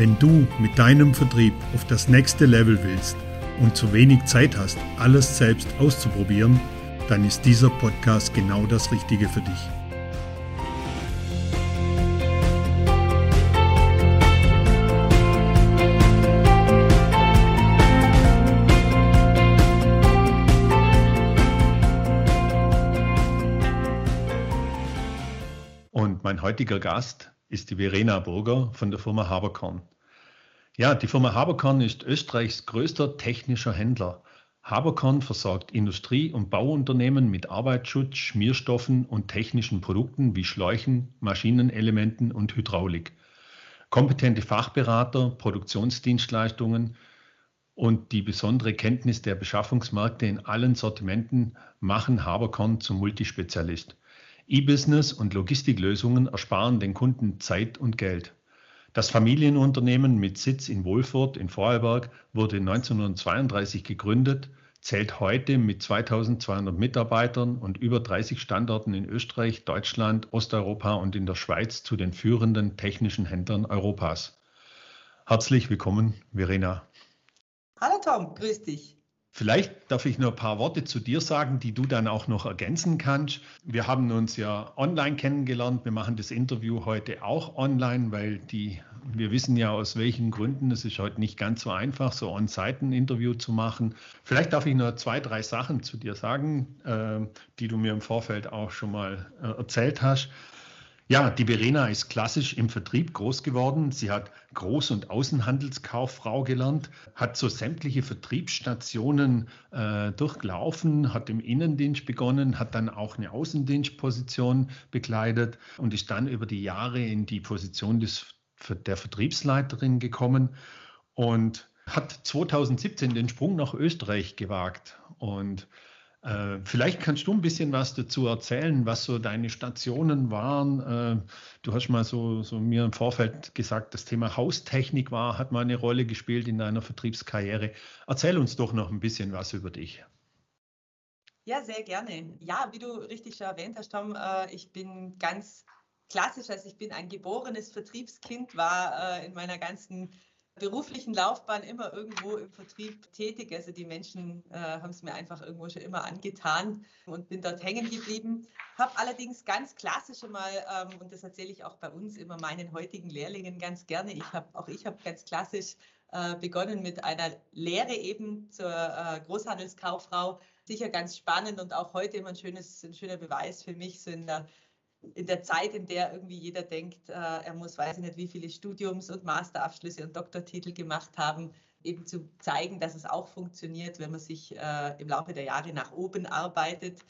Wenn du mit deinem Vertrieb auf das nächste Level willst und zu wenig Zeit hast, alles selbst auszuprobieren, dann ist dieser Podcast genau das Richtige für dich. Und mein heutiger Gast ist die Verena Burger von der Firma Haberkorn. Ja, die Firma Haberkorn ist Österreichs größter technischer Händler. Haberkorn versorgt Industrie- und Bauunternehmen mit Arbeitsschutz, Schmierstoffen und technischen Produkten wie Schläuchen, Maschinenelementen und Hydraulik. Kompetente Fachberater, Produktionsdienstleistungen und die besondere Kenntnis der Beschaffungsmärkte in allen Sortimenten machen Haberkorn zum Multispezialist. E-Business und Logistiklösungen ersparen den Kunden Zeit und Geld. Das Familienunternehmen mit Sitz in Wohlfurt in Vorarlberg wurde 1932 gegründet, zählt heute mit 2200 Mitarbeitern und über 30 Standorten in Österreich, Deutschland, Osteuropa und in der Schweiz zu den führenden technischen Händlern Europas. Herzlich willkommen, Verena. Hallo Tom, grüß dich. Vielleicht darf ich nur ein paar Worte zu dir sagen, die du dann auch noch ergänzen kannst. Wir haben uns ja online kennengelernt. Wir machen das Interview heute auch online, weil die, wir wissen ja aus welchen Gründen, es ist heute nicht ganz so einfach, so on-site ein Interview zu machen. Vielleicht darf ich nur zwei, drei Sachen zu dir sagen, äh, die du mir im Vorfeld auch schon mal äh, erzählt hast. Ja, die Verena ist klassisch im Vertrieb groß geworden. Sie hat Groß- und Außenhandelskauffrau gelernt, hat so sämtliche Vertriebsstationen äh, durchlaufen, hat im Innendienst begonnen, hat dann auch eine Außendienstposition bekleidet und ist dann über die Jahre in die Position des, der Vertriebsleiterin gekommen und hat 2017 den Sprung nach Österreich gewagt und äh, vielleicht kannst du ein bisschen was dazu erzählen, was so deine Stationen waren. Äh, du hast mal so, so, mir im Vorfeld gesagt, das Thema Haustechnik war, hat mal eine Rolle gespielt in deiner Vertriebskarriere. Erzähl uns doch noch ein bisschen was über dich. Ja, sehr gerne. Ja, wie du richtig schon erwähnt hast, Tom, äh, ich bin ganz klassisch, also ich bin ein geborenes Vertriebskind, war in meiner ganzen beruflichen Laufbahn immer irgendwo im Vertrieb tätig. Also die Menschen äh, haben es mir einfach irgendwo schon immer angetan und bin dort hängen geblieben. Habe allerdings ganz klassisch mal, ähm, und das erzähle ich auch bei uns immer meinen heutigen Lehrlingen ganz gerne, ich habe auch ich habe ganz klassisch äh, begonnen mit einer Lehre eben zur äh, Großhandelskauffrau. Sicher ganz spannend und auch heute immer ein, schönes, ein schöner Beweis für mich, so in der in der Zeit, in der irgendwie jeder denkt, äh, er muss, weiß ich nicht, wie viele Studiums- und Masterabschlüsse und Doktortitel gemacht haben, eben zu zeigen, dass es auch funktioniert, wenn man sich äh, im Laufe der Jahre nach oben arbeitet.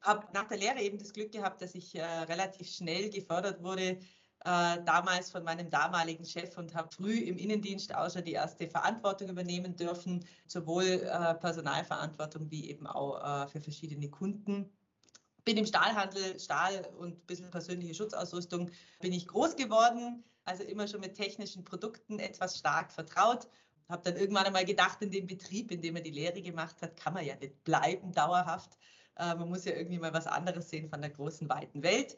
Habe nach der Lehre eben das Glück gehabt, dass ich äh, relativ schnell gefördert wurde, damals von meinem damaligen Chef und habe früh im Innendienst auch schon die erste Verantwortung übernehmen dürfen, sowohl Personalverantwortung wie eben auch für verschiedene Kunden bin im Stahlhandel, Stahl und ein bisschen persönliche Schutzausrüstung bin ich groß geworden, also immer schon mit technischen Produkten etwas stark vertraut. Habe dann irgendwann einmal gedacht, in dem Betrieb, in dem er die Lehre gemacht hat, kann man ja nicht bleiben dauerhaft. Äh, man muss ja irgendwie mal was anderes sehen von der großen, weiten Welt.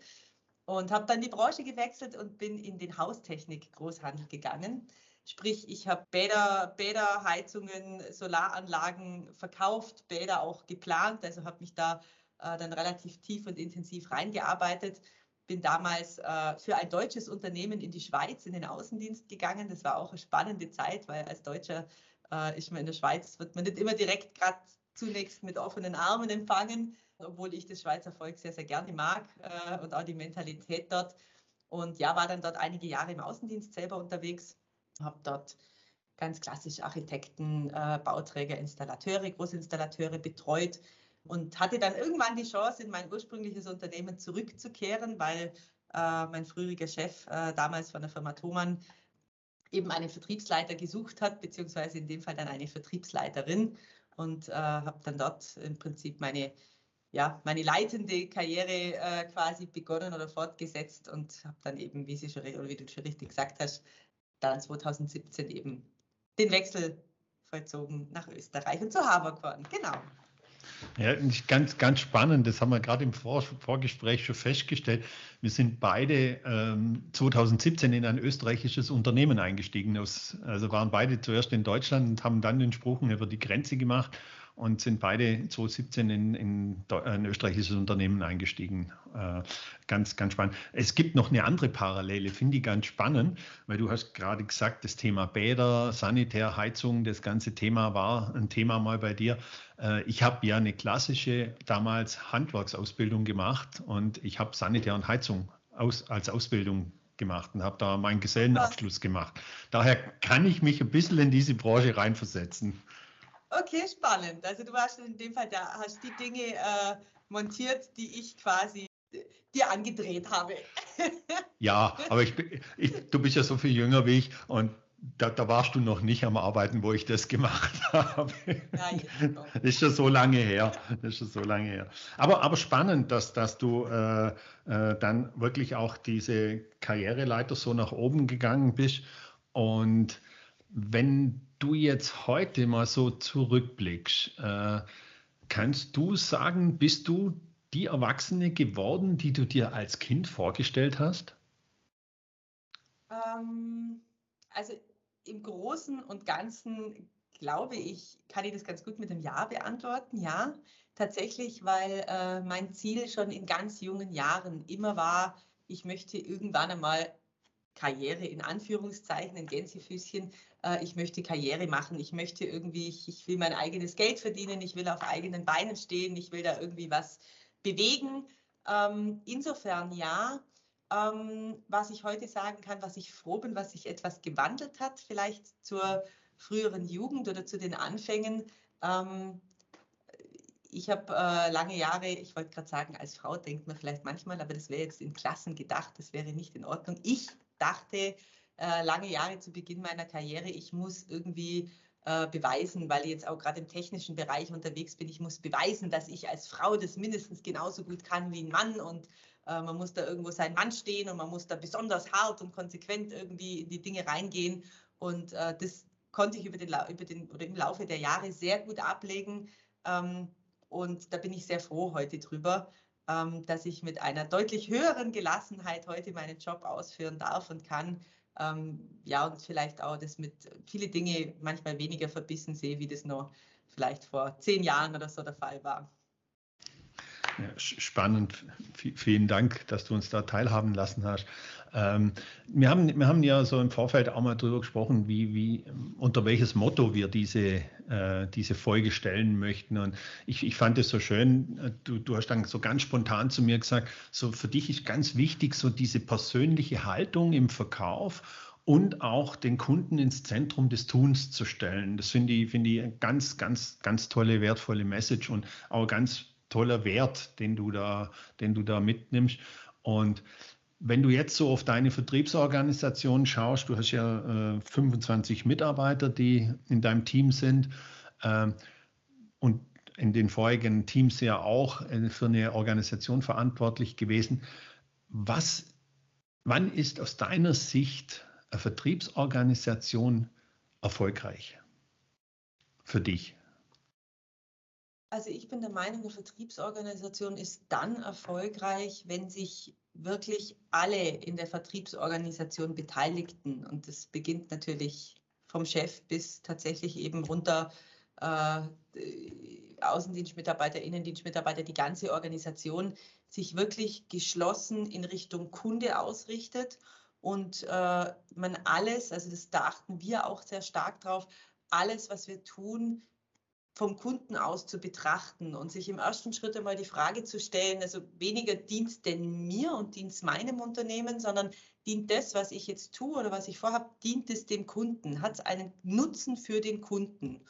Und habe dann die Branche gewechselt und bin in den Haustechnik-Großhandel gegangen. Sprich, ich habe Bäder, Bäder, Heizungen, Solaranlagen verkauft, Bäder auch geplant, also habe mich da äh, dann relativ tief und intensiv reingearbeitet. Bin damals äh, für ein deutsches Unternehmen in die Schweiz in den Außendienst gegangen. Das war auch eine spannende Zeit, weil als Deutscher äh, ist man in der Schweiz, wird man nicht immer direkt gerade zunächst mit offenen Armen empfangen, obwohl ich das Schweizer Volk sehr, sehr gerne mag äh, und auch die Mentalität dort. Und ja, war dann dort einige Jahre im Außendienst selber unterwegs, habe dort ganz klassisch Architekten, äh, Bauträger, Installateure, Großinstallateure betreut und hatte dann irgendwann die Chance, in mein ursprüngliches Unternehmen zurückzukehren, weil äh, mein früheriger Chef äh, damals von der Firma Thomann eben einen Vertriebsleiter gesucht hat, beziehungsweise in dem Fall dann eine Vertriebsleiterin und äh, habe dann dort im Prinzip meine, ja, meine leitende Karriere äh, quasi begonnen oder fortgesetzt und habe dann eben, wie, schon, wie du schon richtig gesagt hast, dann 2017 eben den Wechsel vollzogen nach Österreich und zu Haberkorn. Genau. Ja, ganz, ganz spannend. Das haben wir gerade im Vor Vorgespräch schon festgestellt. Wir sind beide ähm, 2017 in ein österreichisches Unternehmen eingestiegen. Aus, also waren beide zuerst in Deutschland und haben dann den Sprung über die Grenze gemacht und sind beide 2017 in, in ein österreichisches Unternehmen eingestiegen. Äh, ganz, ganz spannend. Es gibt noch eine andere Parallele, finde ich ganz spannend, weil du hast gerade gesagt, das Thema Bäder, Sanitär, Heizung, das ganze Thema war ein Thema mal bei dir. Äh, ich habe ja eine klassische damals Handwerksausbildung gemacht und ich habe Sanitär und Heizung aus, als Ausbildung gemacht und habe da meinen Gesellenabschluss gemacht. Daher kann ich mich ein bisschen in diese Branche reinversetzen. Okay, spannend. Also du hast in dem Fall, da hast die Dinge äh, montiert, die ich quasi dir angedreht habe. ja, aber ich, ich, du bist ja so viel jünger wie ich und da, da, warst du noch nicht am Arbeiten, wo ich das gemacht habe. Nein, das ist schon so lange her. Das ist schon so lange her. Aber, aber spannend, dass, dass du äh, äh, dann wirklich auch diese Karriereleiter so nach oben gegangen bist. Und wenn du jetzt heute mal so zurückblickst, äh, kannst du sagen, bist du die Erwachsene geworden, die du dir als Kind vorgestellt hast? Ähm, also im Großen und Ganzen glaube ich, kann ich das ganz gut mit einem Ja beantworten. Ja, tatsächlich, weil äh, mein Ziel schon in ganz jungen Jahren immer war, ich möchte irgendwann einmal Karriere in Anführungszeichen, in Gänsefüßchen. Äh, ich möchte Karriere machen, ich möchte irgendwie, ich, ich, will mein eigenes Geld verdienen, ich will auf eigenen Beinen stehen, ich will da irgendwie was bewegen. Ähm, insofern ja. Ähm, was ich heute sagen kann, was ich froh bin, was sich etwas gewandelt hat, vielleicht zur früheren Jugend oder zu den Anfängen. Ähm, ich habe äh, lange Jahre, ich wollte gerade sagen, als Frau denkt man vielleicht manchmal, aber das wäre jetzt in Klassen gedacht, das wäre nicht in Ordnung. Ich dachte äh, lange Jahre zu Beginn meiner Karriere, ich muss irgendwie äh, beweisen, weil ich jetzt auch gerade im technischen Bereich unterwegs bin, ich muss beweisen, dass ich als Frau das mindestens genauso gut kann wie ein Mann und äh, man muss da irgendwo sein Mann stehen und man muss da besonders hart und konsequent irgendwie in die Dinge reingehen und äh, das konnte ich über den, über den, oder im Laufe der Jahre sehr gut ablegen. Ähm, und da bin ich sehr froh heute drüber, dass ich mit einer deutlich höheren Gelassenheit heute meinen Job ausführen darf und kann. Ähm, ja, und vielleicht auch das mit viele Dinge manchmal weniger verbissen sehe, wie das noch vielleicht vor zehn Jahren oder so der Fall war. Spannend. V vielen Dank, dass du uns da teilhaben lassen hast. Ähm, wir, haben, wir haben ja so im Vorfeld auch mal darüber gesprochen, wie, wie, unter welches Motto wir diese, äh, diese Folge stellen möchten. Und ich, ich fand es so schön, du, du hast dann so ganz spontan zu mir gesagt, so für dich ist ganz wichtig, so diese persönliche Haltung im Verkauf und auch den Kunden ins Zentrum des Tuns zu stellen. Das finde ich, finde ich eine ganz, ganz, ganz tolle, wertvolle Message und auch ganz toller Wert, den du da, den du da mitnimmst. Und wenn du jetzt so auf deine Vertriebsorganisation schaust, du hast ja äh, 25 Mitarbeiter, die in deinem Team sind äh, und in den vorigen Teams ja auch äh, für eine Organisation verantwortlich gewesen. Was, wann ist aus deiner Sicht eine Vertriebsorganisation erfolgreich für dich? Also ich bin der Meinung, eine Vertriebsorganisation ist dann erfolgreich, wenn sich wirklich alle in der Vertriebsorganisation Beteiligten, und das beginnt natürlich vom Chef bis tatsächlich eben runter äh, Außendienstmitarbeiter, Innendienstmitarbeiter, die ganze Organisation sich wirklich geschlossen in Richtung Kunde ausrichtet. Und äh, man alles, also das da achten wir auch sehr stark drauf, alles, was wir tun, vom Kunden aus zu betrachten und sich im ersten Schritt einmal die Frage zu stellen, also weniger dient denn mir und dient meinem Unternehmen, sondern dient das, was ich jetzt tue oder was ich vorhabe, dient es dem Kunden, hat es einen Nutzen für den Kunden.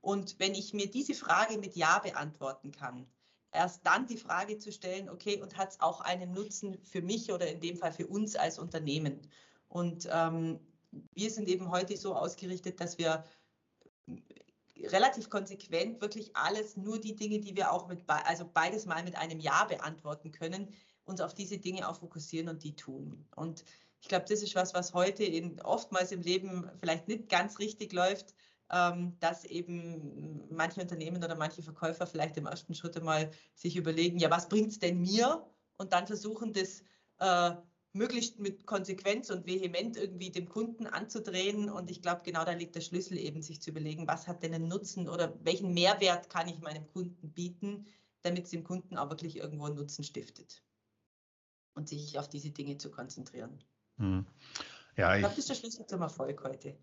Und wenn ich mir diese Frage mit Ja beantworten kann, erst dann die Frage zu stellen, okay, und hat es auch einen Nutzen für mich oder in dem Fall für uns als Unternehmen? Und ähm, wir sind eben heute so ausgerichtet, dass wir relativ konsequent wirklich alles, nur die Dinge, die wir auch mit, also beides mal mit einem Ja beantworten können, uns auf diese Dinge auch fokussieren und die tun. Und ich glaube, das ist was, was heute in, oftmals im Leben vielleicht nicht ganz richtig läuft, ähm, dass eben manche Unternehmen oder manche Verkäufer vielleicht im ersten Schritt einmal sich überlegen, ja, was bringt es denn mir? Und dann versuchen, das äh, möglichst mit Konsequenz und vehement irgendwie dem Kunden anzudrehen. Und ich glaube, genau da liegt der Schlüssel eben, sich zu überlegen, was hat denn einen Nutzen oder welchen Mehrwert kann ich meinem Kunden bieten, damit es dem Kunden auch wirklich irgendwo einen Nutzen stiftet. Und sich auf diese Dinge zu konzentrieren. Hm. Ja, ich glaube, das ist der Schlüssel zum Erfolg heute.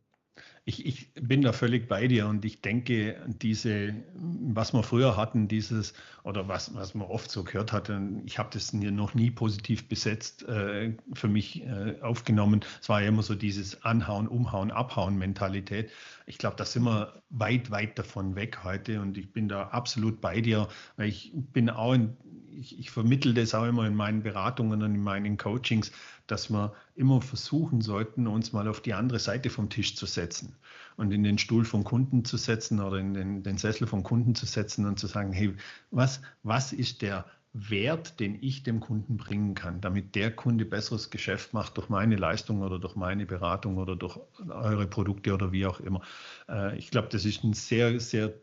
Ich, ich, bin da völlig bei dir und ich denke, diese, was wir früher hatten, dieses, oder was, was man oft so gehört hat, ich habe das noch nie positiv besetzt äh, für mich äh, aufgenommen. Es war ja immer so dieses Anhauen, Umhauen, Abhauen Mentalität. Ich glaube, da sind wir weit, weit davon weg heute und ich bin da absolut bei dir, weil ich bin auch in, ich, ich vermittle das auch immer in meinen Beratungen und in meinen Coachings, dass wir immer versuchen sollten, uns mal auf die andere Seite vom Tisch zu setzen und in den Stuhl vom Kunden zu setzen oder in den, den Sessel vom Kunden zu setzen und zu sagen, hey, was, was ist der Wert, den ich dem Kunden bringen kann, damit der Kunde besseres Geschäft macht durch meine Leistung oder durch meine Beratung oder durch eure Produkte oder wie auch immer. Äh, ich glaube, das ist ein sehr, sehr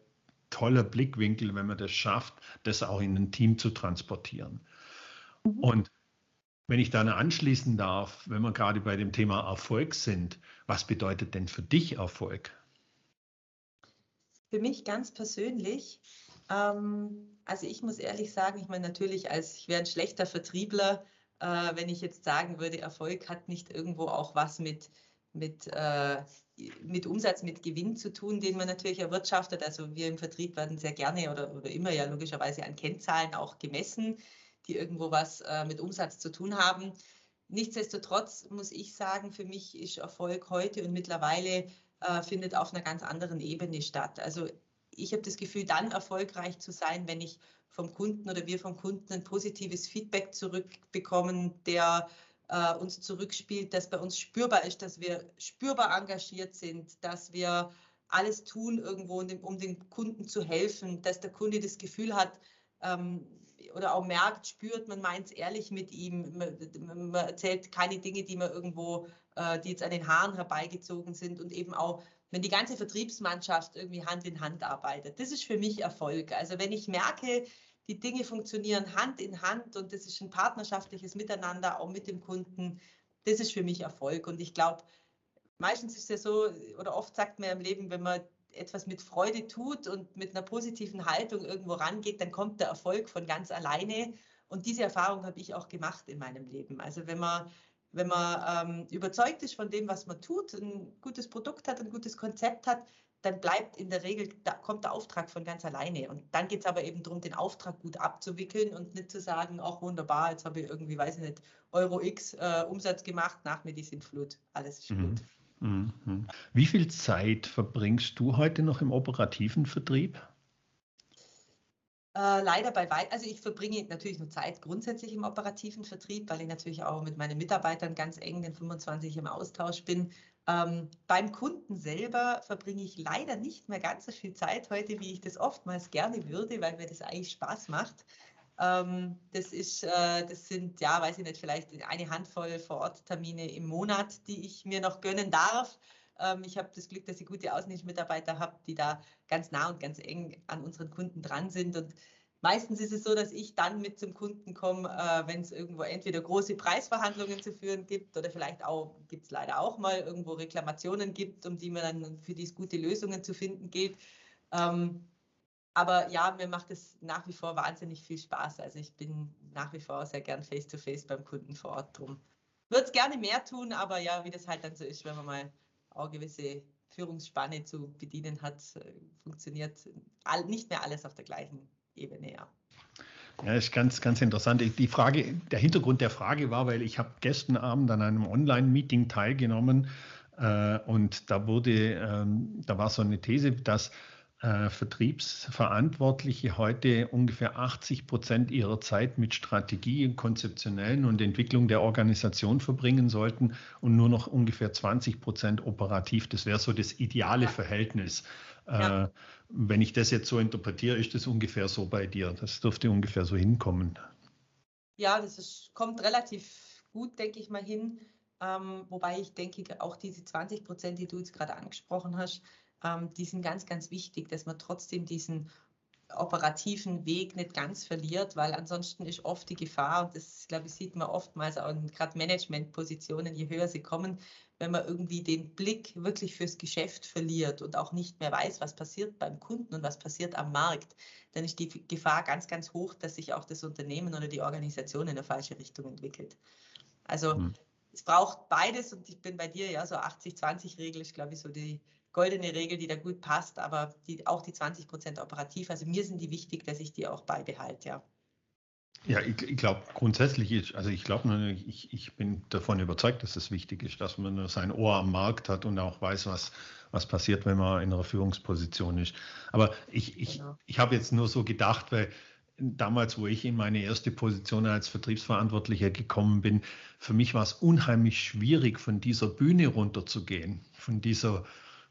toller Blickwinkel, wenn man das schafft, das auch in ein Team zu transportieren. Mhm. Und wenn ich dann anschließen darf, wenn wir gerade bei dem Thema Erfolg sind, was bedeutet denn für dich Erfolg? Für mich ganz persönlich, ähm, also ich muss ehrlich sagen, ich meine natürlich, als ich wäre ein schlechter Vertriebler, äh, wenn ich jetzt sagen würde, Erfolg hat nicht irgendwo auch was mit, mit, äh, mit Umsatz, mit Gewinn zu tun, den man natürlich erwirtschaftet. Also wir im Vertrieb werden sehr gerne oder, oder immer ja logischerweise an Kennzahlen auch gemessen die irgendwo was äh, mit Umsatz zu tun haben. Nichtsdestotrotz muss ich sagen, für mich ist Erfolg heute und mittlerweile äh, findet auf einer ganz anderen Ebene statt. Also ich habe das Gefühl, dann erfolgreich zu sein, wenn ich vom Kunden oder wir vom Kunden ein positives Feedback zurückbekommen, der äh, uns zurückspielt, dass bei uns spürbar ist, dass wir spürbar engagiert sind, dass wir alles tun irgendwo, um dem, Kunden zu helfen, dass der Kunde das Gefühl hat, ähm, oder auch merkt, spürt, man meint es ehrlich mit ihm, man, man, erzählt keine Dinge, die man irgendwo, äh, die jetzt an den Haaren herbeigezogen sind und eben auch, wenn die ganze Vertriebsmannschaft irgendwie Hand in Hand arbeitet. Das ist für mich Erfolg. Also wenn ich merke, die Dinge funktionieren Hand in Hand und das ist ein partnerschaftliches Miteinander auch mit dem Kunden, das ist für mich Erfolg. Und ich glaube, meistens ist es ja so, oder oft sagt man im Leben, wenn man etwas mit Freude tut und mit einer positiven Haltung irgendwo rangeht, dann kommt der Erfolg von ganz alleine. Und diese Erfahrung habe ich auch gemacht in meinem Leben. Also wenn man, wenn man ähm, überzeugt ist von dem, was man tut, ein gutes Produkt hat, ein gutes Konzept hat, dann bleibt in der Regel, da kommt der Auftrag von ganz alleine. Und dann geht es aber eben darum, den Auftrag gut abzuwickeln und nicht zu sagen, auch wunderbar, jetzt habe ich irgendwie, weiß ich nicht, Euro X äh, Umsatz gemacht, nach mir die sind Flut, alles ist mhm. gut. Mhm. Wie viel Zeit verbringst du heute noch im operativen Vertrieb? Äh, leider bei weit, also ich verbringe natürlich nur Zeit grundsätzlich im operativen Vertrieb, weil ich natürlich auch mit meinen Mitarbeitern ganz eng den 25 im Austausch bin. Ähm, beim Kunden selber verbringe ich leider nicht mehr ganz so viel Zeit heute, wie ich das oftmals gerne würde, weil mir das eigentlich Spaß macht. Ähm, das ist, äh, das sind, ja, weiß ich nicht, vielleicht eine Handvoll Vor-Ort-Termine im Monat, die ich mir noch gönnen darf. Ähm, ich habe das Glück, dass ich gute Außendienstmitarbeiter habe, die da ganz nah und ganz eng an unseren Kunden dran sind. Und meistens ist es so, dass ich dann mit zum Kunden komme, äh, wenn es irgendwo entweder große Preisverhandlungen zu führen gibt oder vielleicht auch, gibt es leider auch mal irgendwo Reklamationen gibt, um die man dann für die gute Lösungen zu finden gilt. Ähm, aber ja, mir macht es nach wie vor wahnsinnig viel Spaß. Also ich bin nach wie vor sehr gern face-to-face -face beim Kunden vor Ort drum. Würde es gerne mehr tun, aber ja, wie das halt dann so ist, wenn man mal auch gewisse Führungsspanne zu bedienen hat, äh, funktioniert nicht mehr alles auf der gleichen Ebene, ja. Ja, ist ganz, ganz interessant. Die Frage, der Hintergrund der Frage war, weil ich habe gestern Abend an einem Online-Meeting teilgenommen äh, und da wurde, ähm, da war so eine These, dass äh, Vertriebsverantwortliche heute ungefähr 80 Prozent ihrer Zeit mit Strategie, konzeptionellen und Entwicklung der Organisation verbringen sollten und nur noch ungefähr 20 Prozent operativ. Das wäre so das ideale Verhältnis. Ja. Äh, wenn ich das jetzt so interpretiere, ist das ungefähr so bei dir. Das dürfte ungefähr so hinkommen. Ja, das ist, kommt relativ gut, denke ich mal, hin. Ähm, wobei ich denke, auch diese 20 Prozent, die du jetzt gerade angesprochen hast, ähm, die sind ganz, ganz wichtig, dass man trotzdem diesen operativen Weg nicht ganz verliert, weil ansonsten ist oft die Gefahr, und das, glaube ich, sieht man oftmals auch in gerade Managementpositionen, je höher sie kommen, wenn man irgendwie den Blick wirklich fürs Geschäft verliert und auch nicht mehr weiß, was passiert beim Kunden und was passiert am Markt, dann ist die Gefahr ganz, ganz hoch, dass sich auch das Unternehmen oder die Organisation in eine falsche Richtung entwickelt. Also mhm. es braucht beides und ich bin bei dir, ja, so 80-20-Regel ist, glaube ich, so die, goldene Regel, die da gut passt, aber die, auch die 20 Prozent operativ. Also mir sind die wichtig, dass ich die auch beibehalte, ja. Ja, ich, ich glaube grundsätzlich ist, also ich glaube, ich, ich bin davon überzeugt, dass es wichtig ist, dass man sein Ohr am Markt hat und auch weiß, was, was passiert, wenn man in einer Führungsposition ist. Aber ich, ich, genau. ich habe jetzt nur so gedacht, weil damals, wo ich in meine erste Position als Vertriebsverantwortlicher gekommen bin, für mich war es unheimlich schwierig, von dieser Bühne runterzugehen, von dieser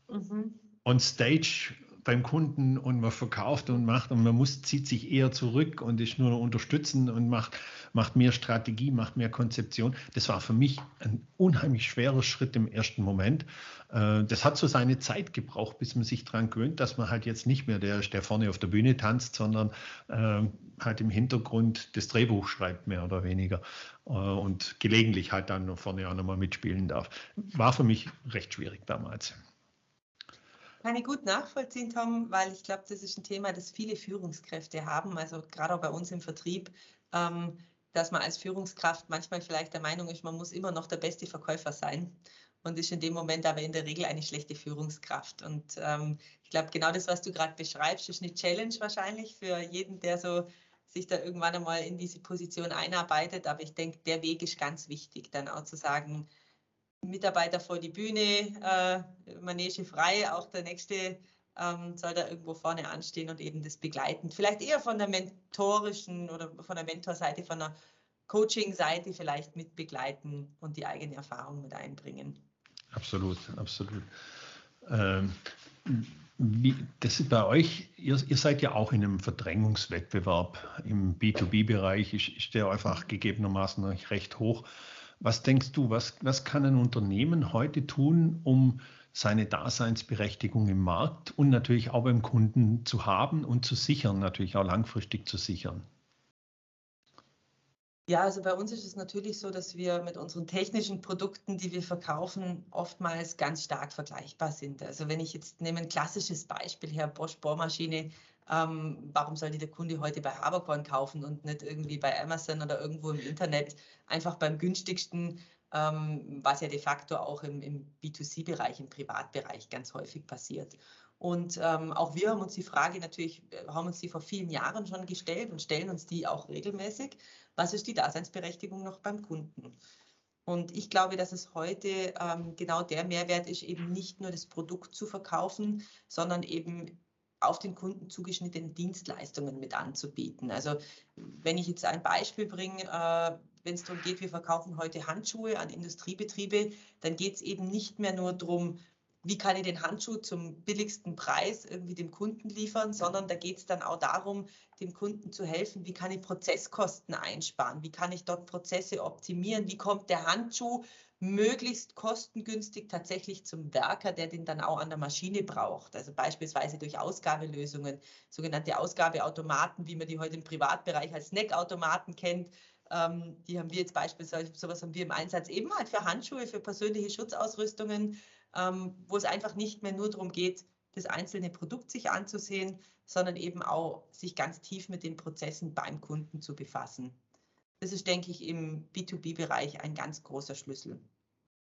mhm. on stage beim Kunden und man verkauft und macht und man muss, zieht sich eher zurück und ist nur unterstützen und macht, macht mehr Strategie, macht mehr Konzeption. Das war für mich ein unheimlich schwerer Schritt im ersten Moment. Äh, das hat so seine Zeit gebraucht, bis man sich daran gewöhnt, dass man halt jetzt nicht mehr der der vorne auf der Bühne tanzt, sondern äh, halt im Hintergrund das Drehbuch schreibt, mehr oder weniger. Äh, und gelegentlich halt dann vorne auch nochmal mitspielen darf. War für mich recht schwierig damals. Kann ich gut nachvollziehen, Tom, weil ich glaube, das ist ein Thema, das viele Führungskräfte haben, also gerade auch bei uns im Vertrieb, ähm, dass man als Führungskraft manchmal vielleicht der Meinung ist, man muss immer noch der beste Verkäufer sein und ist in dem Moment aber in der Regel eine schlechte Führungskraft. Und ähm, ich glaube, genau das, was du gerade beschreibst, ist eine Challenge wahrscheinlich für jeden, der so sich da irgendwann einmal in diese Position einarbeitet. Aber ich denke, der Weg ist ganz wichtig, dann auch zu sagen, Mitarbeiter vor die Bühne, äh, Manege frei, auch der nächste ähm, soll da irgendwo vorne anstehen und eben das begleiten. Vielleicht eher von der mentorischen oder von der Mentorseite, von der Coaching-Seite vielleicht mit begleiten und die eigene Erfahrung mit einbringen. Absolut, absolut. Ähm, wie, das ist bei euch, ihr, ihr, seid ja auch in einem Verdrängungswettbewerb im B2B-Bereich, ist, ist der einfach gegebenermaßen recht hoch. Was denkst du, was, was kann ein Unternehmen heute tun, um seine Daseinsberechtigung im Markt und natürlich auch beim Kunden zu haben und zu sichern, natürlich auch langfristig zu sichern? Ja, also bei uns ist es natürlich so, dass wir mit unseren technischen Produkten, die wir verkaufen, oftmals ganz stark vergleichbar sind. Also wenn ich jetzt nehme ein klassisches Beispiel her, Bosch Bohrmaschine, ähm, warum sollte der Kunde heute bei Haberkorn kaufen und nicht irgendwie bei Amazon oder irgendwo im Internet einfach beim günstigsten, ähm, was ja de facto auch im, im B2C-Bereich, im Privatbereich ganz häufig passiert. Und ähm, auch wir haben uns die Frage natürlich, äh, haben uns die vor vielen Jahren schon gestellt und stellen uns die auch regelmäßig. Was ist die Daseinsberechtigung noch beim Kunden? Und ich glaube, dass es heute ähm, genau der Mehrwert ist, eben nicht nur das Produkt zu verkaufen, sondern eben auf den Kunden zugeschnittene Dienstleistungen mit anzubieten. Also wenn ich jetzt ein Beispiel bringe, äh, wenn es darum geht, wir verkaufen heute Handschuhe an Industriebetriebe, dann geht es eben nicht mehr nur darum, wie kann ich den Handschuh zum billigsten Preis irgendwie dem Kunden liefern, sondern da geht es dann auch darum, dem Kunden zu helfen, wie kann ich Prozesskosten einsparen, wie kann ich dort Prozesse optimieren, wie kommt der Handschuh möglichst kostengünstig tatsächlich zum Werker, der den dann auch an der Maschine braucht. Also beispielsweise durch Ausgabelösungen, sogenannte Ausgabeautomaten, wie man die heute im Privatbereich als Snackautomaten kennt. Ähm, die haben wir jetzt beispielsweise, sowas haben wir im Einsatz eben halt für Handschuhe, für persönliche Schutzausrüstungen, ähm, wo es einfach nicht mehr nur darum geht, das einzelne Produkt sich anzusehen, sondern eben auch sich ganz tief mit den Prozessen beim Kunden zu befassen. Das ist, denke ich, im B2B-Bereich ein ganz großer Schlüssel,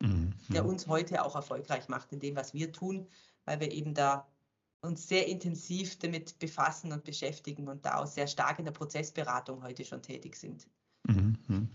mhm. der uns heute auch erfolgreich macht in dem, was wir tun, weil wir eben da uns sehr intensiv damit befassen und beschäftigen und da auch sehr stark in der Prozessberatung heute schon tätig sind. Mhm.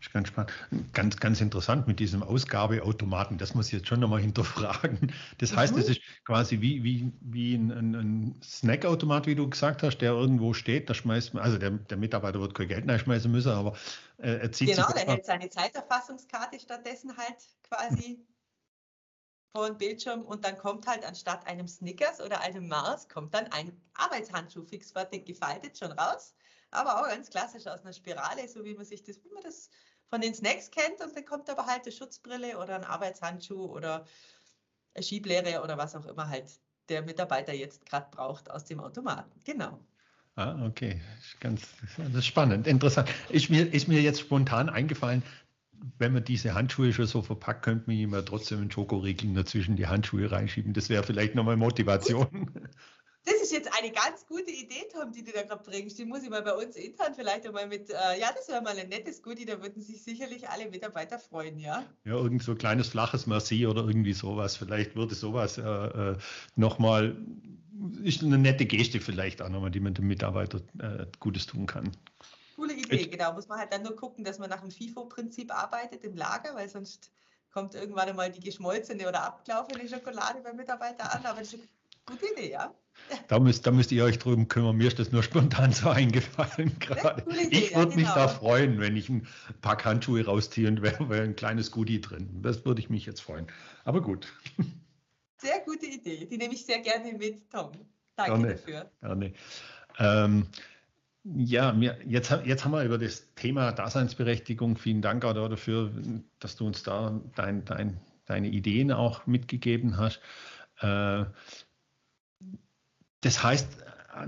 Ist ganz spannend. Ganz, ganz interessant mit diesem Ausgabeautomaten. Das muss ich jetzt schon nochmal hinterfragen. Das heißt, mhm. es ist quasi wie, wie, wie ein, ein, ein Snackautomat, wie du gesagt hast, der irgendwo steht. Da schmeißt man, also der, der Mitarbeiter wird kein Geld schmeißen müssen, aber äh, er zieht Genau, der hält seine Zeiterfassungskarte stattdessen halt quasi vor den Bildschirm und dann kommt halt anstatt einem Snickers oder einem Mars, kommt dann ein Arbeitshandschuh fixfertig gefaltet schon raus aber auch ganz klassisch aus einer Spirale, so wie man sich das, wie man das von den Snacks kennt. Und dann kommt aber halt eine Schutzbrille oder ein Arbeitshandschuh oder eine Schieblehre oder was auch immer halt der Mitarbeiter jetzt gerade braucht aus dem Automaten. Genau. Ah, okay. Ganz, das ist spannend, interessant. Ist mir, ist mir jetzt spontan eingefallen, wenn man diese Handschuhe schon so verpackt, könnte man immer trotzdem einen Schokoriegel dazwischen die Handschuhe reinschieben. Das wäre vielleicht nochmal Motivation. Das ist jetzt eine ganz gute Idee, Tom, die du da gerade bringst. Die muss ich mal bei uns intern vielleicht einmal mit, äh, ja, das wäre mal ein nettes Goodie, da würden sich sicherlich alle Mitarbeiter freuen, ja. Ja, irgend so ein kleines flaches Merci oder irgendwie sowas. Vielleicht würde sowas äh, äh, nochmal, ist eine nette Geste vielleicht auch nochmal, die man dem Mitarbeiter äh, Gutes tun kann. Coole Idee, ich, genau. Muss man halt dann nur gucken, dass man nach dem FIFO-Prinzip arbeitet im Lager, weil sonst kommt irgendwann einmal die geschmolzene oder abgelaufene Schokolade beim Mitarbeiter an. Aber das ist eine gute Idee, ja. Da müsst, da müsst ihr euch drüben kümmern. Mir ist das nur spontan so eingefallen gerade. Ich würde ja, mich da genau. freuen, wenn ich ein paar Handschuhe rausziehe und wäre wär ein kleines Goodie drin. Das würde ich mich jetzt freuen. Aber gut. Sehr gute Idee. Die nehme ich sehr gerne mit, Tom. Danke gerne, dafür. Gerne. Ähm, ja, mir, jetzt, jetzt haben wir über das Thema Daseinsberechtigung. Vielen Dank auch dafür, dass du uns da dein, dein, deine Ideen auch mitgegeben hast. Äh, das heißt,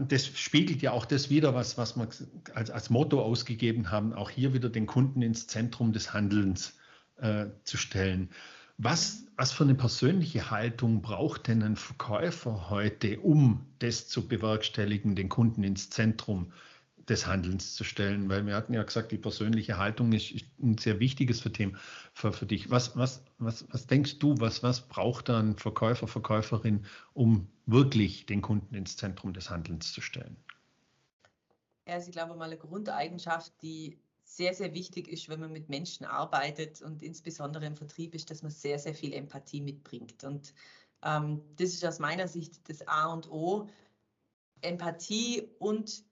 das spiegelt ja auch das wieder, was, was wir als, als Motto ausgegeben haben, auch hier wieder den Kunden ins Zentrum des Handelns äh, zu stellen. Was, was für eine persönliche Haltung braucht denn ein Verkäufer heute, um das zu bewerkstelligen, den Kunden ins Zentrum des Handelns zu stellen, weil wir hatten ja gesagt, die persönliche Haltung ist, ein sehr wichtiges für, Thema, für, für dich. Was, was, was, was denkst du, was, was braucht da ein Verkäufer, Verkäuferin, um wirklich den Kunden ins Zentrum des Handelns zu stellen? Ja, also ich glaube mal eine Grundeigenschaft, die sehr, sehr wichtig ist, wenn man mit Menschen arbeitet und insbesondere im Vertrieb ist, dass man sehr, sehr viel Empathie mitbringt. Und ähm, das ist aus meiner Sicht das A und O. Empathie und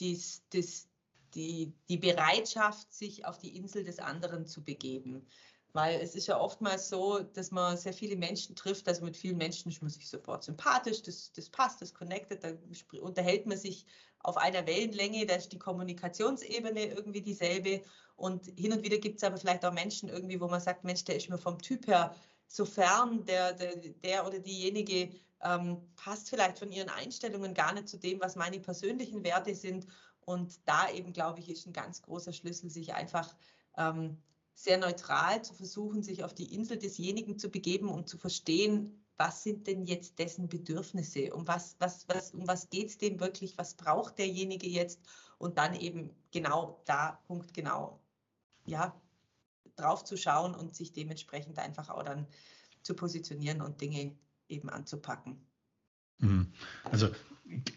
dies, dies, die, die Bereitschaft, sich auf die Insel des anderen zu begeben. Weil es ist ja oftmals so, dass man sehr viele Menschen trifft, also mit vielen Menschen ist man sich sofort sympathisch, das, das passt, das connectet, da unterhält man sich auf einer Wellenlänge, da ist die Kommunikationsebene irgendwie dieselbe. Und hin und wieder gibt es aber vielleicht auch Menschen irgendwie, wo man sagt, Mensch, der ist mir vom Typ her so fern, der, der, der oder diejenige ähm, passt vielleicht von ihren Einstellungen gar nicht zu dem, was meine persönlichen Werte sind. Und da eben, glaube ich, ist ein ganz großer Schlüssel, sich einfach ähm, sehr neutral zu versuchen, sich auf die Insel desjenigen zu begeben und zu verstehen, was sind denn jetzt dessen Bedürfnisse? Um was, was, was, um was geht es dem wirklich? Was braucht derjenige jetzt? Und dann eben genau da, Punkt genau, ja, drauf zu schauen und sich dementsprechend einfach auch dann zu positionieren und Dinge eben anzupacken. Mhm. Also,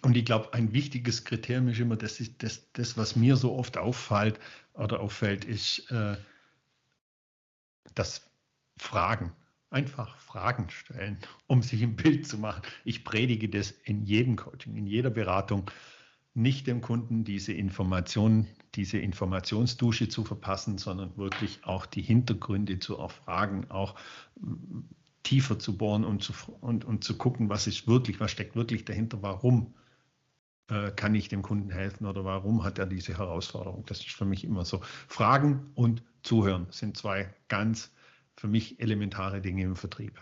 und ich glaube, ein wichtiges Kriterium ist immer, das, ist das, das was mir so oft auffällt oder auffällt, ist äh, das Fragen. Einfach Fragen stellen, um sich ein Bild zu machen. Ich predige das in jedem Coaching, in jeder Beratung, nicht dem Kunden diese Information, diese Informationsdusche zu verpassen, sondern wirklich auch die Hintergründe zu erfragen, auch tiefer zu bohren und zu, und, und zu gucken, was ist wirklich, was steckt wirklich dahinter, warum äh, kann ich dem Kunden helfen oder warum hat er diese Herausforderung. Das ist für mich immer so. Fragen und Zuhören sind zwei ganz für mich elementare Dinge im Vertrieb.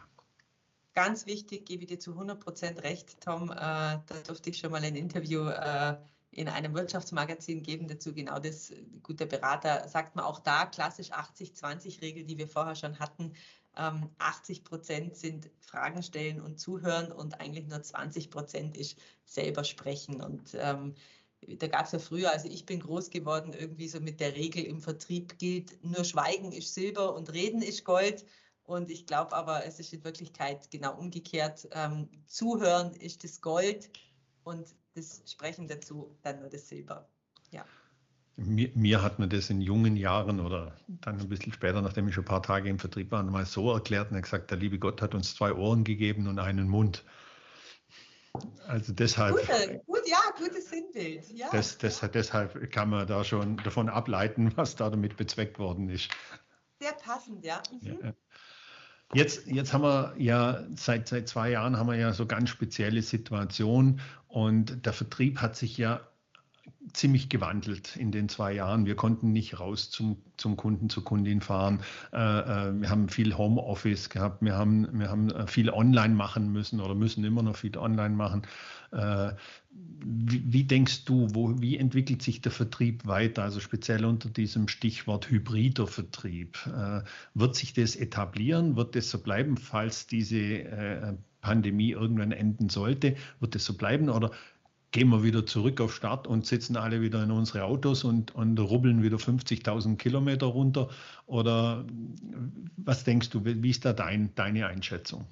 Ganz wichtig, gebe ich dir zu 100 Prozent recht, Tom. Äh, da durfte ich schon mal ein Interview äh, in einem Wirtschaftsmagazin geben dazu. Genau das, guter Berater sagt man auch da, klassisch 80-20-Regel, die wir vorher schon hatten. 80 ähm, Prozent sind Fragen stellen und zuhören und eigentlich nur 20 Prozent ist selber sprechen. Und ähm, da gab es ja früher, also ich bin groß geworden, irgendwie so mit der Regel im Vertrieb gilt, nur Schweigen ist Silber und Reden ist Gold. Und ich glaube aber, es ist in Wirklichkeit genau umgekehrt. Ähm, zuhören ist das Gold und das Sprechen dazu dann nur das Silber. Ja. Mir, mir, hat man das in jungen Jahren oder dann ein bisschen später, nachdem ich schon ein paar Tage im Vertrieb war, mal so erklärt und er gesagt, der liebe Gott hat uns zwei Ohren gegeben und einen Mund. Also deshalb. Gute, gut, ja, gutes Sinnbild. Ja. Das, das, deshalb kann man da schon davon ableiten, was da damit bezweckt worden ist. Sehr passend, ja. Mhm. ja. Jetzt, jetzt haben wir ja seit, seit zwei Jahren haben wir ja so ganz spezielle Situationen und der Vertrieb hat sich ja ziemlich gewandelt in den zwei Jahren. Wir konnten nicht raus zum, zum Kunden, zur Kundin fahren. Äh, äh, wir haben viel Homeoffice gehabt. Wir haben, wir haben äh, viel online machen müssen oder müssen immer noch viel online machen. Wie, wie, denkst du, wo, wie entwickelt sich der Vertrieb weiter? Also speziell unter diesem Stichwort hybrider Vertrieb. Wird sich das etablieren? Wird das so bleiben, falls diese Pandemie irgendwann enden sollte? Wird das so bleiben oder gehen wir wieder zurück auf Start und sitzen alle wieder in unsere Autos und, und rubbeln wieder 50.000 Kilometer runter? Oder was denkst du, wie ist da dein, deine Einschätzung?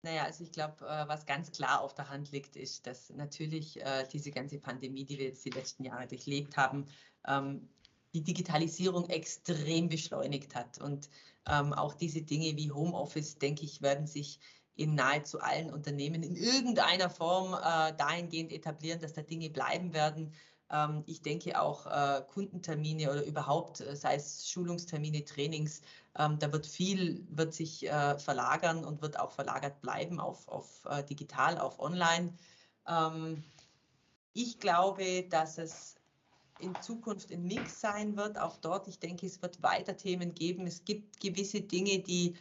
Naja, also ich glaube, äh, was ganz klar auf der Hand liegt, ist, dass natürlich äh, diese ganze Pandemie, die wir jetzt die letzten Jahre durchlebt haben, ähm, die Digitalisierung extrem beschleunigt hat. Und ähm, auch diese Dinge wie Homeoffice, denke ich, werden sich in nahezu allen Unternehmen in irgendeiner Form äh, dahingehend etablieren, dass da Dinge bleiben werden. Ähm, ich denke auch äh, Kundentermine oder überhaupt, äh, sei es Schulungstermine, Trainings, ähm, da wird viel, wird sich äh, verlagern und wird auch verlagert bleiben auf, auf äh, digital, auf online. Ähm, ich glaube, dass es in Zukunft ein Mix sein wird. Auch dort, ich denke, es wird weiter Themen geben. Es gibt gewisse Dinge, die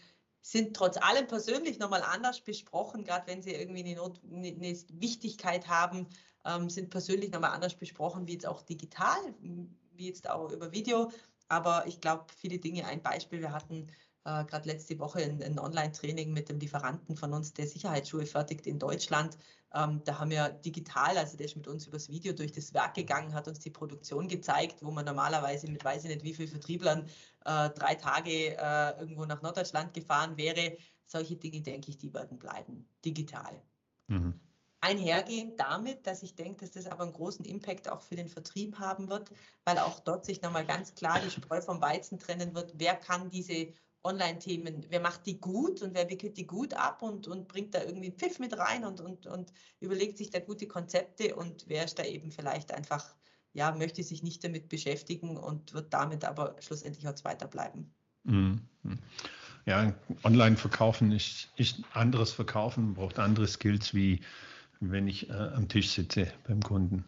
sind trotz allem persönlich nochmal anders besprochen, gerade wenn sie irgendwie eine, Not, eine Wichtigkeit haben, ähm, sind persönlich nochmal anders besprochen, wie jetzt auch digital, wie jetzt auch über Video. Aber ich glaube, viele Dinge, ein Beispiel, wir hatten äh, gerade letzte Woche ein, ein Online-Training mit dem Lieferanten von uns, der Sicherheitsschuhe fertigt in Deutschland. Ähm, da haben wir digital, also der ist mit uns übers Video durch das Werk gegangen, hat uns die Produktion gezeigt, wo man normalerweise mit weiß ich nicht wie viel Vertrieblern äh, drei Tage äh, irgendwo nach Norddeutschland gefahren wäre. Solche Dinge, denke ich, die werden bleiben, digital. Mhm. Einhergehend damit, dass ich denke, dass das aber einen großen Impact auch für den Vertrieb haben wird, weil auch dort sich nochmal ganz klar die Spreu vom Weizen trennen wird. Wer kann diese Online-Themen, wer macht die gut und wer wickelt die gut ab und, und bringt da irgendwie Pfiff mit rein und, und, und überlegt sich da gute Konzepte und wer ist da eben vielleicht einfach, ja, möchte sich nicht damit beschäftigen und wird damit aber schlussendlich auch zweiter bleiben. Mhm. Ja, Online-Verkaufen ist, ist anderes Verkaufen, braucht andere Skills, wie wenn ich äh, am Tisch sitze beim Kunden.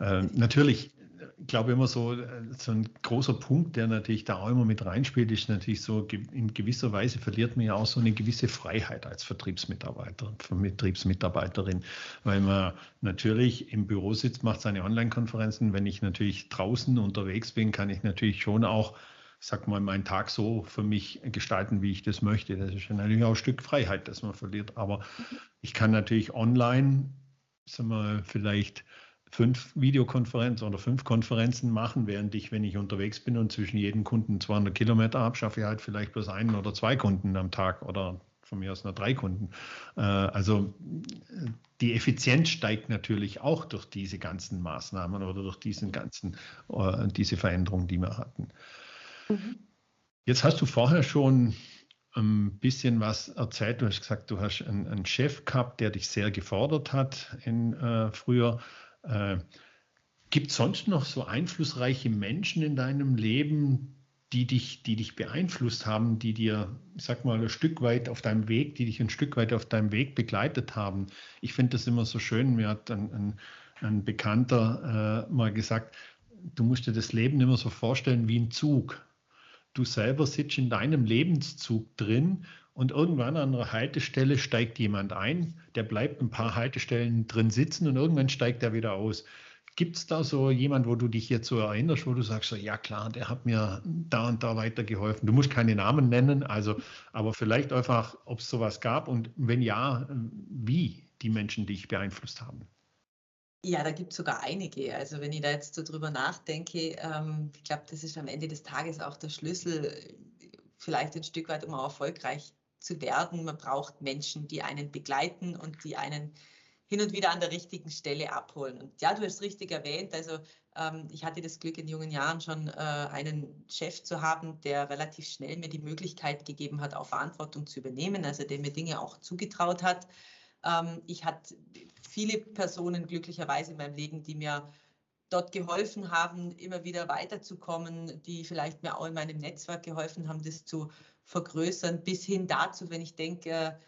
Äh, natürlich ich glaube immer so, so ein großer Punkt, der natürlich da auch immer mit reinspielt, ist natürlich so, in gewisser Weise verliert man ja auch so eine gewisse Freiheit als Vertriebsmitarbeiter, Vertriebsmitarbeiterin, weil man natürlich im Büro sitzt, macht seine Online-Konferenzen. Wenn ich natürlich draußen unterwegs bin, kann ich natürlich schon auch, sag mal, meinen Tag so für mich gestalten, wie ich das möchte. Das ist natürlich auch ein Stück Freiheit, das man verliert. Aber ich kann natürlich online, sagen wir, vielleicht fünf Videokonferenzen oder fünf Konferenzen machen, während ich, wenn ich unterwegs bin und zwischen jedem Kunden 200 Kilometer habe, schaffe ich halt vielleicht bloß einen oder zwei Kunden am Tag oder von mir aus nur drei Kunden. Äh, also die Effizienz steigt natürlich auch durch diese ganzen Maßnahmen oder durch diesen ganzen, äh, diese Veränderungen, die wir hatten. Mhm. Jetzt hast du vorher schon ein bisschen was erzählt. Du hast gesagt, du hast einen, einen Chef gehabt, der dich sehr gefordert hat in, äh, früher. Äh, Gibt es sonst noch so einflussreiche Menschen in deinem Leben, die dich, die dich beeinflusst haben, die dir, sag mal, ein Stück weit auf deinem Weg, die dich ein Stück weit auf deinem Weg begleitet haben? Ich finde das immer so schön. Mir hat ein, ein, ein Bekannter äh, mal gesagt, du musst dir das Leben immer so vorstellen wie ein Zug. Du selber sitzt in deinem Lebenszug drin und irgendwann an einer Haltestelle steigt jemand ein, der bleibt ein paar Haltestellen drin sitzen und irgendwann steigt er wieder aus. Gibt es da so jemand, wo du dich jetzt so erinnerst, wo du sagst, so, ja klar, der hat mir da und da weitergeholfen. Du musst keine Namen nennen, also, aber vielleicht einfach, ob es sowas gab und wenn ja, wie die Menschen dich beeinflusst haben. Ja, da gibt es sogar einige. Also wenn ich da jetzt so drüber nachdenke, ähm, ich glaube, das ist am Ende des Tages auch der Schlüssel, vielleicht ein Stück weit, um erfolgreich zu werden. Man braucht Menschen, die einen begleiten und die einen hin und wieder an der richtigen Stelle abholen. Und ja, du hast richtig erwähnt, also ähm, ich hatte das Glück in jungen Jahren schon äh, einen Chef zu haben, der relativ schnell mir die Möglichkeit gegeben hat, auch Verantwortung zu übernehmen, also der mir Dinge auch zugetraut hat. Ähm, ich hatte viele Personen glücklicherweise in meinem Leben, die mir dort geholfen haben, immer wieder weiterzukommen, die vielleicht mir auch in meinem Netzwerk geholfen haben, das zu vergrößern, bis hin dazu, wenn ich denke,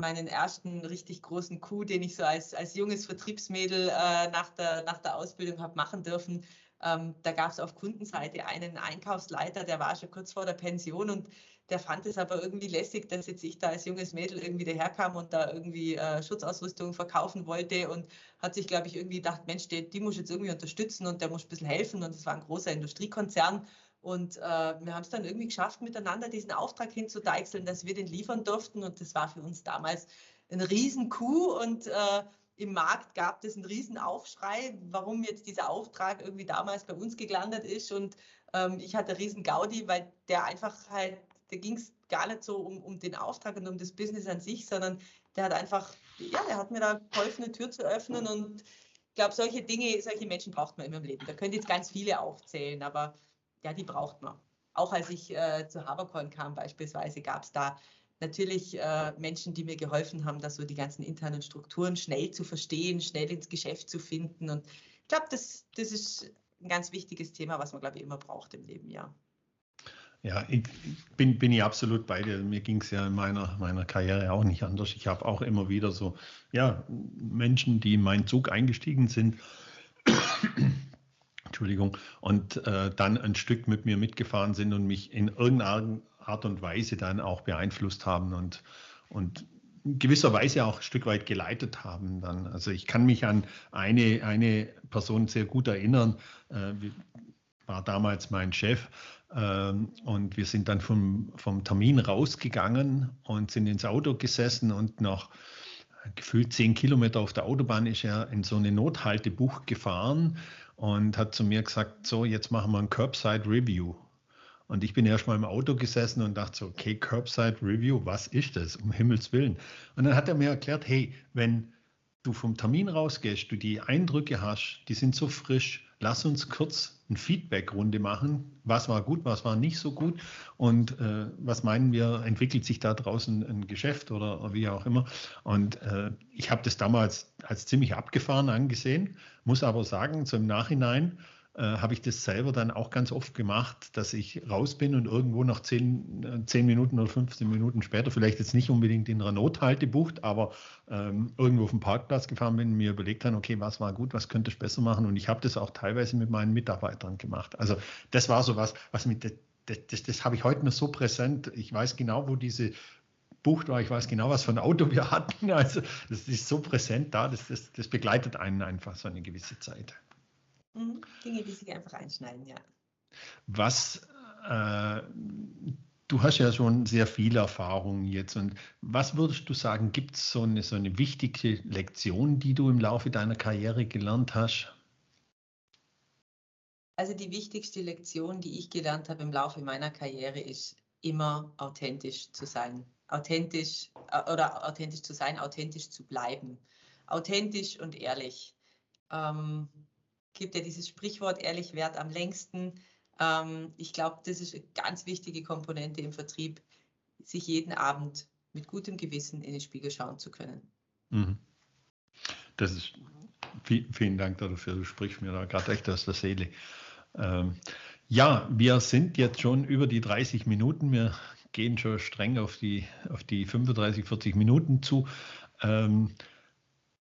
meinen ersten richtig großen Coup, den ich so als, als junges Vertriebsmädel äh, nach, der, nach der Ausbildung habe machen dürfen. Ähm, da gab es auf Kundenseite einen Einkaufsleiter, der war schon kurz vor der Pension und der fand es aber irgendwie lässig, dass jetzt ich da als junges Mädel irgendwie daherkam und da irgendwie äh, Schutzausrüstung verkaufen wollte und hat sich, glaube ich, irgendwie gedacht, Mensch, die, die muss jetzt irgendwie unterstützen und der muss ein bisschen helfen und es war ein großer Industriekonzern und äh, wir haben es dann irgendwie geschafft, miteinander diesen Auftrag hinzudeichseln, dass wir den liefern durften. Und das war für uns damals ein Riesen-Coup. Und äh, im Markt gab es einen Riesenaufschrei, warum jetzt dieser Auftrag irgendwie damals bei uns gelandet ist. Und ähm, ich hatte riesen Gaudi, weil der einfach halt, da ging es gar nicht so um, um den Auftrag und um das Business an sich, sondern der hat einfach, ja, der hat mir da geholfen, eine Tür zu öffnen. Und ich glaube, solche Dinge, solche Menschen braucht man immer im Leben. Da könnt jetzt ganz viele aufzählen, aber ja, die braucht man. Auch als ich äh, zu Habercorn kam beispielsweise, gab es da natürlich äh, Menschen, die mir geholfen haben, da so die ganzen internen Strukturen schnell zu verstehen, schnell ins Geschäft zu finden. Und ich glaube, das, das ist ein ganz wichtiges Thema, was man, glaube ich, immer braucht im Leben, ja. Ja, ich bin, bin ich absolut bei dir. Mir ging es ja in meiner, meiner Karriere auch nicht anders. Ich habe auch immer wieder so, ja, Menschen, die in meinen Zug eingestiegen sind Entschuldigung, und äh, dann ein Stück mit mir mitgefahren sind und mich in irgendeiner Art und Weise dann auch beeinflusst haben und, und in gewisser Weise auch ein Stück weit geleitet haben dann. Also ich kann mich an eine, eine Person sehr gut erinnern, äh, war damals mein Chef und wir sind dann vom, vom Termin rausgegangen und sind ins Auto gesessen und noch gefühlt zehn Kilometer auf der Autobahn ist er in so eine Nothaltebucht gefahren und hat zu mir gesagt, so, jetzt machen wir ein Curbside Review. Und ich bin erst mal im Auto gesessen und dachte so, okay, Curbside Review, was ist das, um Himmels Willen? Und dann hat er mir erklärt, hey, wenn du vom Termin rausgehst, du die Eindrücke hast, die sind so frisch, lass uns kurz eine Feedback-Runde machen. Was war gut, was war nicht so gut und äh, was meinen wir, entwickelt sich da draußen ein Geschäft oder wie auch immer. Und äh, ich habe das damals als ziemlich abgefahren angesehen, muss aber sagen, so im Nachhinein, äh, habe ich das selber dann auch ganz oft gemacht, dass ich raus bin und irgendwo noch zehn, äh, zehn Minuten oder 15 Minuten später, vielleicht jetzt nicht unbedingt in einer Nothaltebucht, aber ähm, irgendwo auf dem Parkplatz gefahren bin und mir überlegt habe, okay, was war gut, was könnte ich besser machen und ich habe das auch teilweise mit meinen Mitarbeitern gemacht. Also das war so was, was mit das, das, das habe ich heute noch so präsent. Ich weiß genau, wo diese Bucht war, ich weiß genau, was für ein Auto wir hatten. Also das ist so präsent da, das, das, das begleitet einen einfach so eine gewisse Zeit. Mhm. Dinge, die sich einfach einschneiden, ja. Was, äh, du hast ja schon sehr viel Erfahrung jetzt und was würdest du sagen, gibt es so eine, so eine wichtige Lektion, die du im Laufe deiner Karriere gelernt hast? Also die wichtigste Lektion, die ich gelernt habe im Laufe meiner Karriere, ist immer authentisch zu sein. Authentisch äh, oder authentisch zu sein, authentisch zu bleiben. Authentisch und ehrlich. Ähm, gibt ja dieses Sprichwort, ehrlich wert am längsten. Ähm, ich glaube, das ist eine ganz wichtige Komponente im Vertrieb, sich jeden Abend mit gutem Gewissen in den Spiegel schauen zu können. Mhm. Das ist, vielen Dank dafür, du sprichst mir da gerade echt aus der Seele. Ähm, ja, wir sind jetzt schon über die 30 Minuten. Wir gehen schon streng auf die, auf die 35, 40 Minuten zu. Ähm,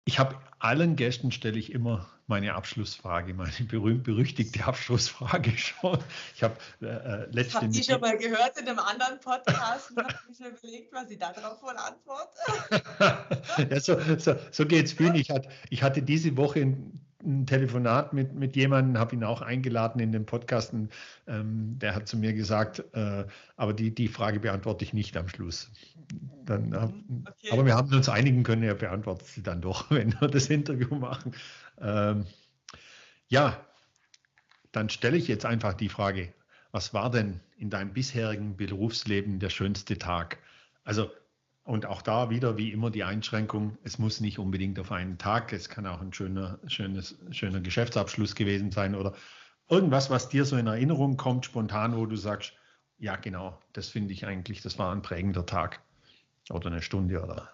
ich habe allen Gästen stelle ich immer meine Abschlussfrage, meine berühmt-berüchtigte Abschlussfrage schon. Ich habe äh, äh letzte. Habt ihr schon mal gehört in einem anderen Podcast und habe mir schon überlegt, was ich darauf wohl antworte? ja, so so, so geht es vielen. Ich, hat, ich hatte diese Woche ein, ein Telefonat mit, mit jemandem, habe ihn auch eingeladen in den Podcast. Und, ähm, der hat zu mir gesagt, äh, aber die, die Frage beantworte ich nicht am Schluss. Dann, mhm, okay. Aber wir haben uns einigen können, er beantwortet sie dann doch, wenn wir das Interview machen. Ähm, ja, dann stelle ich jetzt einfach die Frage, was war denn in deinem bisherigen Berufsleben der schönste Tag? Also Und auch da wieder wie immer die Einschränkung, es muss nicht unbedingt auf einen Tag, es kann auch ein schöner, schönes, schöner Geschäftsabschluss gewesen sein oder irgendwas, was dir so in Erinnerung kommt, spontan, wo du sagst, ja genau, das finde ich eigentlich, das war ein prägender Tag oder eine Stunde oder.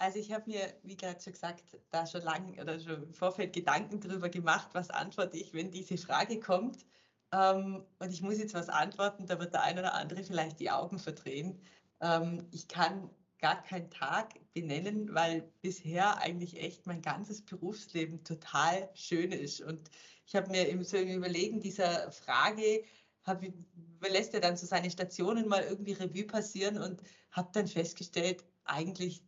Also ich habe mir, wie gerade schon gesagt, da schon lange oder schon im Vorfeld Gedanken darüber gemacht, was antworte ich, wenn diese Frage kommt. Ähm, und ich muss jetzt was antworten, da wird der eine oder andere vielleicht die Augen verdrehen. Ähm, ich kann gar keinen Tag benennen, weil bisher eigentlich echt mein ganzes Berufsleben total schön ist. Und ich habe mir im, so im Überlegen dieser Frage, hab, lässt er dann so seine Stationen mal irgendwie Revue passieren und habe dann festgestellt, eigentlich,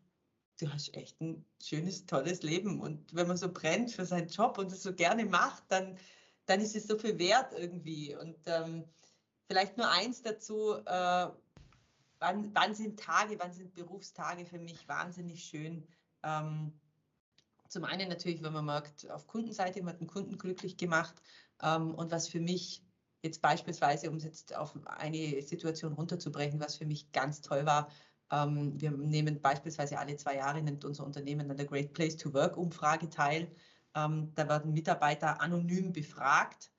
du hast echt ein schönes, tolles Leben. Und wenn man so brennt für seinen Job und es so gerne macht, dann, dann ist es so viel wert irgendwie. Und ähm, vielleicht nur eins dazu, äh, wann, wann sind Tage, wann sind Berufstage für mich wahnsinnig schön. Ähm, zum einen natürlich, wenn man merkt, auf Kundenseite, man hat einen Kunden glücklich gemacht. Ähm, und was für mich jetzt beispielsweise, um es jetzt auf eine Situation runterzubrechen, was für mich ganz toll war, ähm, wir nehmen beispielsweise alle zwei Jahre, nimmt unser Unternehmen an der Great Place to Work Umfrage teil. Ähm, da werden Mitarbeiter anonym befragt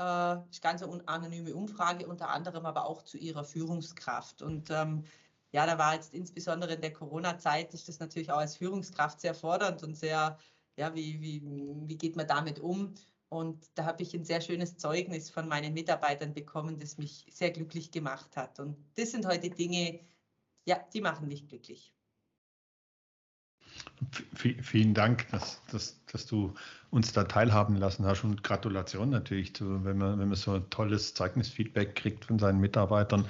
äh, ist ganz eine anonyme Umfrage, unter anderem aber auch zu ihrer Führungskraft. Und ähm, ja, da war jetzt insbesondere in der Corona-Zeit, ist das natürlich auch als Führungskraft sehr fordernd und sehr, ja, wie, wie, wie geht man damit um? Und da habe ich ein sehr schönes Zeugnis von meinen Mitarbeitern bekommen, das mich sehr glücklich gemacht hat. Und das sind heute Dinge, ja, die machen mich glücklich. V vielen Dank, dass, dass, dass, du uns da teilhaben lassen hast und Gratulation natürlich, zu, wenn, man, wenn man so ein tolles Zeugnisfeedback kriegt von seinen Mitarbeitern.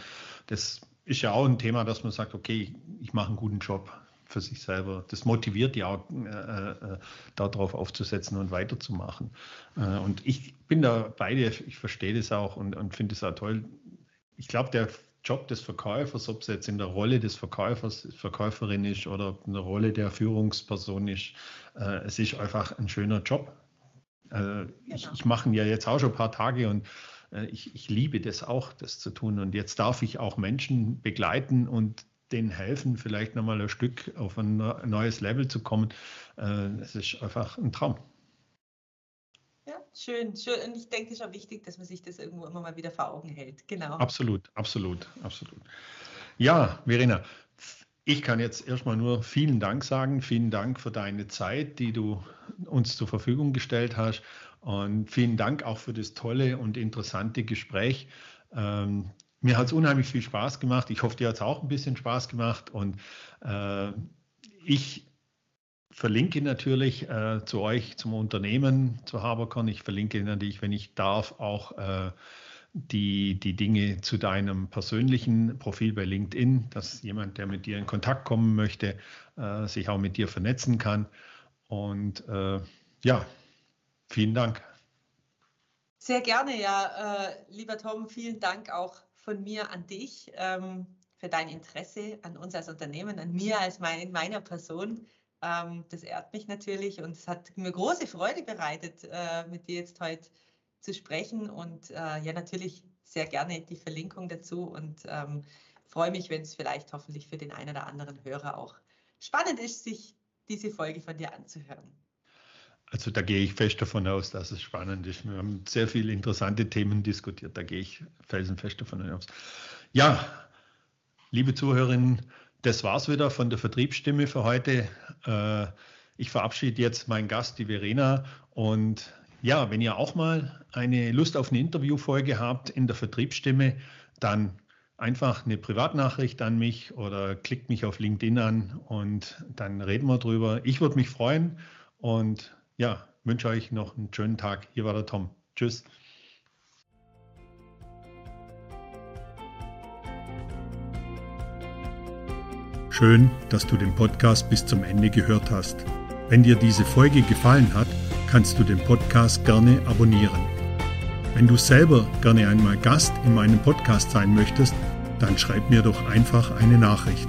Das ist ja auch ein Thema, dass man sagt, okay, ich mache einen guten Job für sich selber. Das motiviert ja auch, äh, äh, darauf aufzusetzen und weiterzumachen. Äh, und ich bin da bei dir, ich verstehe das auch und, und finde es auch toll. Ich glaube, der Job des Verkäufers, ob es jetzt in der Rolle des Verkäufers, Verkäuferin ist oder in der Rolle der Führungsperson ist, äh, es ist einfach ein schöner Job. Äh, genau. Ich, ich mache ihn ja jetzt auch schon ein paar Tage und äh, ich, ich liebe das auch, das zu tun. Und jetzt darf ich auch Menschen begleiten und denen helfen, vielleicht nochmal ein Stück auf ein neues Level zu kommen. Äh, es ist einfach ein Traum. Schön, schön. Und ich denke, es ist auch wichtig, dass man sich das irgendwo immer mal wieder vor Augen hält. Genau. Absolut, absolut, absolut. Ja, Verena, ich kann jetzt erstmal nur vielen Dank sagen. Vielen Dank für deine Zeit, die du uns zur Verfügung gestellt hast. Und vielen Dank auch für das tolle und interessante Gespräch. Ähm, mir hat es unheimlich viel Spaß gemacht. Ich hoffe, dir hat es auch ein bisschen Spaß gemacht. Und äh, ich verlinke natürlich äh, zu euch, zum Unternehmen, zu Habercon. Ich verlinke natürlich, wenn ich darf, auch äh, die, die Dinge zu deinem persönlichen Profil bei LinkedIn, dass jemand, der mit dir in Kontakt kommen möchte, äh, sich auch mit dir vernetzen kann. Und äh, ja, vielen Dank. Sehr gerne, ja. Äh, lieber Tom, vielen Dank auch von mir an dich ähm, für dein Interesse an uns als Unternehmen, an mir als mein, in meiner Person. Ähm, das ehrt mich natürlich und es hat mir große Freude bereitet, äh, mit dir jetzt heute zu sprechen und äh, ja, natürlich sehr gerne die Verlinkung dazu und ähm, freue mich, wenn es vielleicht hoffentlich für den einen oder anderen Hörer auch spannend ist, sich diese Folge von dir anzuhören. Also da gehe ich fest davon aus, dass es spannend ist. Wir haben sehr viele interessante Themen diskutiert. Da gehe ich felsenfest davon aus. Ja, liebe Zuhörerinnen, das war's wieder von der Vertriebsstimme für heute. Äh, ich verabschiede jetzt meinen Gast, die Verena. Und ja, wenn ihr auch mal eine Lust auf eine Interviewfolge habt in der Vertriebsstimme, dann einfach eine Privatnachricht an mich oder klickt mich auf LinkedIn an und dann reden wir drüber. Ich würde mich freuen und ja, wünsche euch noch einen schönen Tag. Hier war der Tom. Tschüss. Schön, dass du den Podcast bis zum Ende gehört hast. Wenn dir diese Folge gefallen hat, kannst du den Podcast gerne abonnieren. Wenn du selber gerne einmal Gast in meinem Podcast sein möchtest, dann schreib mir doch einfach eine Nachricht.